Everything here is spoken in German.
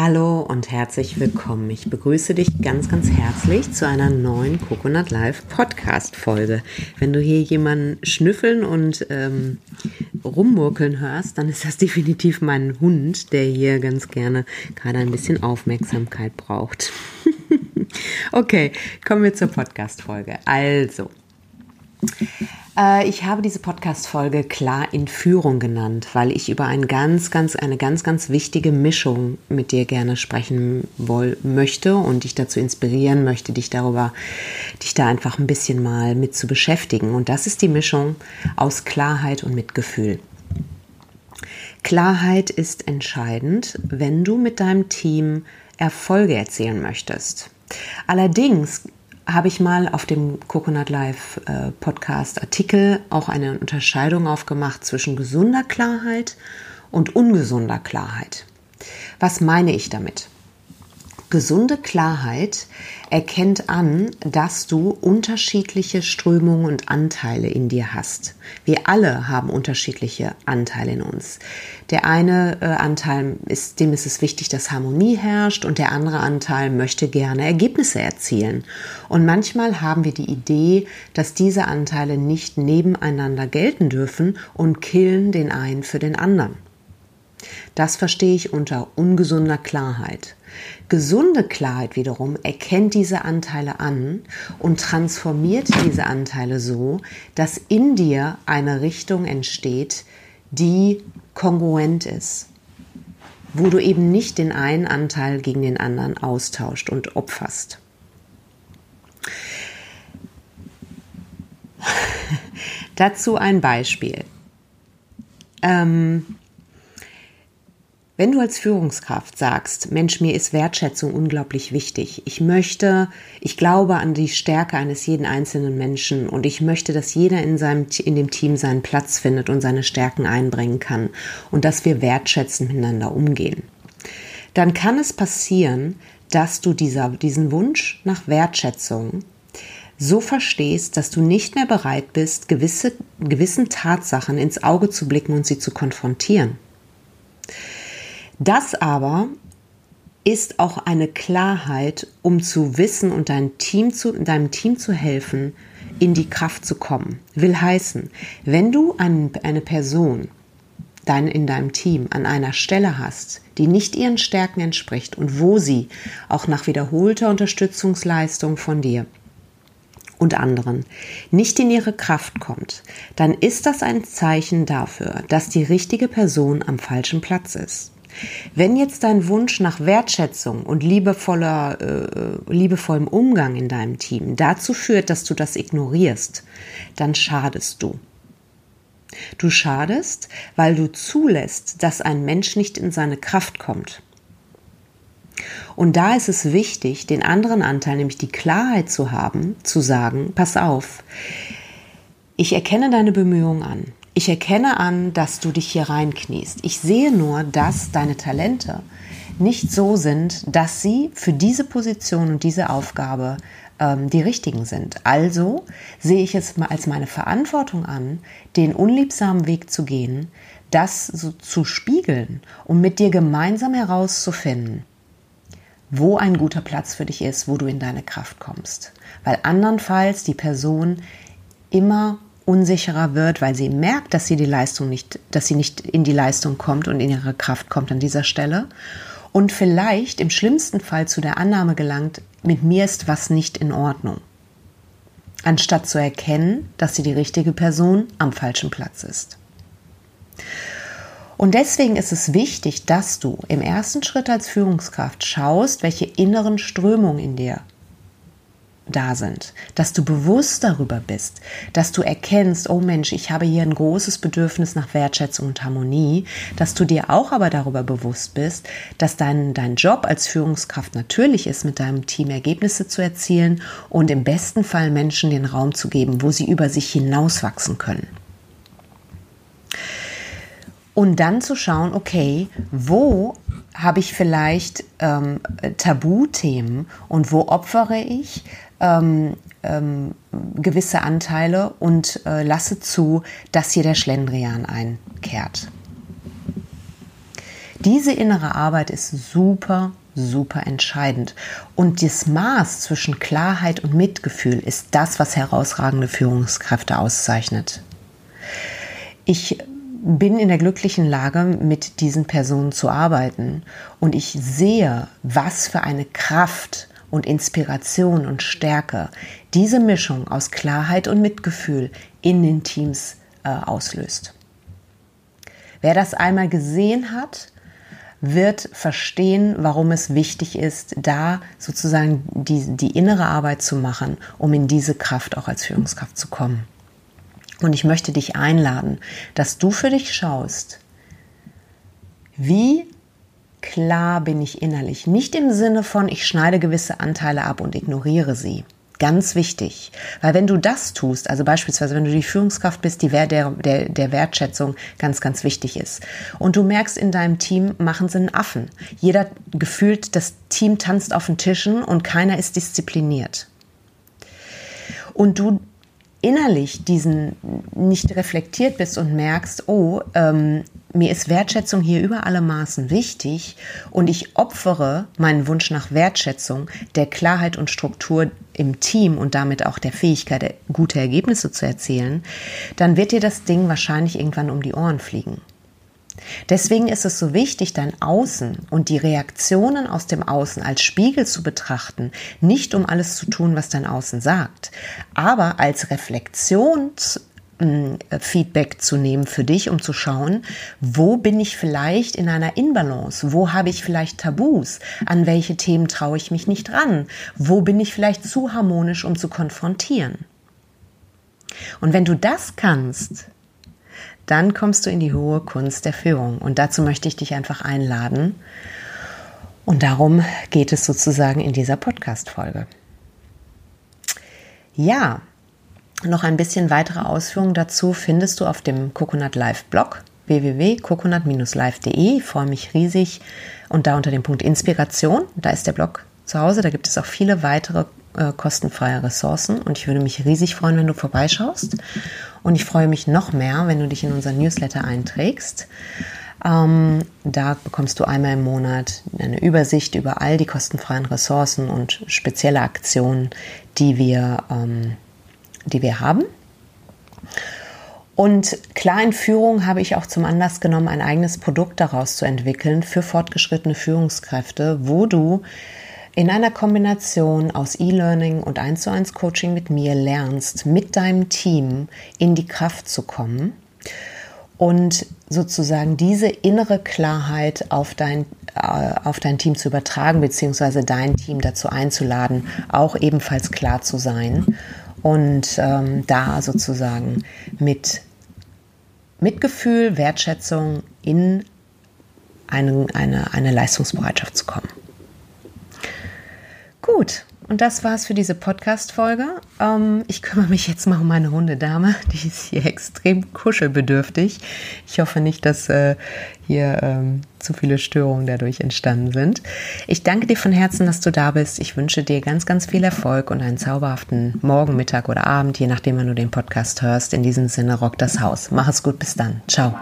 Hallo und herzlich willkommen. Ich begrüße dich ganz, ganz herzlich zu einer neuen Coconut Live Podcast Folge. Wenn du hier jemanden schnüffeln und ähm, rummurkeln hörst, dann ist das definitiv mein Hund, der hier ganz gerne gerade ein bisschen Aufmerksamkeit braucht. okay, kommen wir zur Podcast Folge. Also, ich habe diese Podcast-Folge klar in Führung genannt, weil ich über ein ganz, ganz, eine ganz, ganz wichtige Mischung mit dir gerne sprechen woll möchte und dich dazu inspirieren möchte, dich darüber, dich da einfach ein bisschen mal mit zu beschäftigen. Und das ist die Mischung aus Klarheit und Mitgefühl. Klarheit ist entscheidend, wenn du mit deinem Team Erfolge erzielen möchtest. Allerdings habe ich mal auf dem Coconut Live äh, Podcast Artikel auch eine Unterscheidung aufgemacht zwischen gesunder Klarheit und ungesunder Klarheit. Was meine ich damit? Gesunde Klarheit erkennt an, dass du unterschiedliche Strömungen und Anteile in dir hast. Wir alle haben unterschiedliche Anteile in uns. Der eine äh, Anteil ist, dem ist es wichtig, dass Harmonie herrscht und der andere Anteil möchte gerne Ergebnisse erzielen. Und manchmal haben wir die Idee, dass diese Anteile nicht nebeneinander gelten dürfen und killen den einen für den anderen. Das verstehe ich unter ungesunder Klarheit. Gesunde Klarheit wiederum erkennt diese Anteile an und transformiert diese Anteile so, dass in dir eine Richtung entsteht, die kongruent ist, wo du eben nicht den einen Anteil gegen den anderen austauscht und opferst. Dazu ein Beispiel. Ähm, wenn du als Führungskraft sagst, Mensch, mir ist Wertschätzung unglaublich wichtig. Ich möchte, ich glaube an die Stärke eines jeden einzelnen Menschen und ich möchte, dass jeder in seinem, in dem Team seinen Platz findet und seine Stärken einbringen kann und dass wir wertschätzend miteinander umgehen. Dann kann es passieren, dass du dieser, diesen Wunsch nach Wertschätzung so verstehst, dass du nicht mehr bereit bist, gewisse, gewissen Tatsachen ins Auge zu blicken und sie zu konfrontieren. Das aber ist auch eine Klarheit, um zu wissen und dein Team zu, deinem Team zu helfen, in die Kraft zu kommen. Will heißen, wenn du ein, eine Person dein, in deinem Team an einer Stelle hast, die nicht ihren Stärken entspricht und wo sie auch nach wiederholter Unterstützungsleistung von dir und anderen nicht in ihre Kraft kommt, dann ist das ein Zeichen dafür, dass die richtige Person am falschen Platz ist. Wenn jetzt dein Wunsch nach Wertschätzung und liebevoller, äh, liebevollem Umgang in deinem Team dazu führt, dass du das ignorierst, dann schadest du. Du schadest, weil du zulässt, dass ein Mensch nicht in seine Kraft kommt. Und da ist es wichtig, den anderen Anteil, nämlich die Klarheit zu haben, zu sagen, pass auf, ich erkenne deine Bemühungen an. Ich erkenne an, dass du dich hier reinkniest. Ich sehe nur, dass deine Talente nicht so sind, dass sie für diese Position und diese Aufgabe ähm, die richtigen sind. Also sehe ich es als meine Verantwortung an, den unliebsamen Weg zu gehen, das so zu spiegeln und mit dir gemeinsam herauszufinden, wo ein guter Platz für dich ist, wo du in deine Kraft kommst. Weil andernfalls die Person immer unsicherer wird, weil sie merkt, dass sie die Leistung nicht, dass sie nicht in die Leistung kommt und in ihre Kraft kommt an dieser Stelle und vielleicht im schlimmsten Fall zu der Annahme gelangt, mit mir ist was nicht in Ordnung. Anstatt zu erkennen, dass sie die richtige Person am falschen Platz ist. Und deswegen ist es wichtig, dass du im ersten Schritt als Führungskraft schaust, welche inneren Strömungen in dir da sind, dass du bewusst darüber bist, dass du erkennst, oh Mensch, ich habe hier ein großes Bedürfnis nach Wertschätzung und Harmonie, dass du dir auch aber darüber bewusst bist, dass dein, dein Job als Führungskraft natürlich ist, mit deinem Team Ergebnisse zu erzielen und im besten Fall Menschen den Raum zu geben, wo sie über sich hinauswachsen können. Und dann zu schauen, okay, wo habe ich vielleicht ähm, Tabuthemen und wo opfere ich ähm, ähm, gewisse Anteile und äh, lasse zu, dass hier der Schlendrian einkehrt. Diese innere Arbeit ist super, super entscheidend. Und das Maß zwischen Klarheit und Mitgefühl ist das, was herausragende Führungskräfte auszeichnet. Ich bin in der glücklichen Lage, mit diesen Personen zu arbeiten. Und ich sehe, was für eine Kraft und Inspiration und Stärke diese Mischung aus Klarheit und Mitgefühl in den Teams äh, auslöst. Wer das einmal gesehen hat, wird verstehen, warum es wichtig ist, da sozusagen die, die innere Arbeit zu machen, um in diese Kraft auch als Führungskraft zu kommen. Und ich möchte dich einladen, dass du für dich schaust, wie klar bin ich innerlich. Nicht im Sinne von, ich schneide gewisse Anteile ab und ignoriere sie. Ganz wichtig. Weil wenn du das tust, also beispielsweise wenn du die Führungskraft bist, die der, der, der Wertschätzung ganz, ganz wichtig ist. Und du merkst in deinem Team, machen sie einen Affen. Jeder gefühlt, das Team tanzt auf den Tischen und keiner ist diszipliniert. Und du innerlich diesen nicht reflektiert bist und merkst, oh, ähm, mir ist Wertschätzung hier über alle Maßen wichtig und ich opfere meinen Wunsch nach Wertschätzung, der Klarheit und Struktur im Team und damit auch der Fähigkeit, gute Ergebnisse zu erzielen, dann wird dir das Ding wahrscheinlich irgendwann um die Ohren fliegen. Deswegen ist es so wichtig, dein Außen und die Reaktionen aus dem Außen als Spiegel zu betrachten, nicht um alles zu tun, was dein Außen sagt, aber als Reflexions Feedback zu nehmen für dich, um zu schauen, wo bin ich vielleicht in einer Inbalance? Wo habe ich vielleicht Tabus? An welche Themen traue ich mich nicht ran? Wo bin ich vielleicht zu harmonisch, um zu konfrontieren? Und wenn du das kannst, dann kommst du in die hohe Kunst der Führung. Und dazu möchte ich dich einfach einladen. Und darum geht es sozusagen in dieser Podcast-Folge. Ja, noch ein bisschen weitere Ausführungen dazu findest du auf dem Coconut Live Blog www.coconut-live.de. Ich freue mich riesig. Und da unter dem Punkt Inspiration, da ist der Blog zu Hause. Da gibt es auch viele weitere äh, kostenfreie Ressourcen. Und ich würde mich riesig freuen, wenn du vorbeischaust. Und ich freue mich noch mehr, wenn du dich in unser Newsletter einträgst. Ähm, da bekommst du einmal im Monat eine Übersicht über all die kostenfreien Ressourcen und spezielle Aktionen, die wir, ähm, die wir haben. Und klar in Führung habe ich auch zum Anlass genommen, ein eigenes Produkt daraus zu entwickeln für fortgeschrittene Führungskräfte, wo du in einer Kombination aus E-Learning und 1 zu 1 Coaching mit mir lernst, mit deinem Team in die Kraft zu kommen und sozusagen diese innere Klarheit auf dein, äh, auf dein Team zu übertragen, beziehungsweise dein Team dazu einzuladen, auch ebenfalls klar zu sein und ähm, da sozusagen mit Mitgefühl, Wertschätzung in eine, eine, eine Leistungsbereitschaft zu kommen. Gut, und das war's für diese Podcast-Folge. Ähm, ich kümmere mich jetzt mal um meine Hundedame. Die ist hier extrem kuschelbedürftig. Ich hoffe nicht, dass äh, hier ähm, zu viele Störungen dadurch entstanden sind. Ich danke dir von Herzen, dass du da bist. Ich wünsche dir ganz, ganz viel Erfolg und einen zauberhaften Morgen, Mittag oder Abend, je nachdem, wann du den Podcast hörst. In diesem Sinne, rock das Haus. Mach es gut, bis dann. Ciao.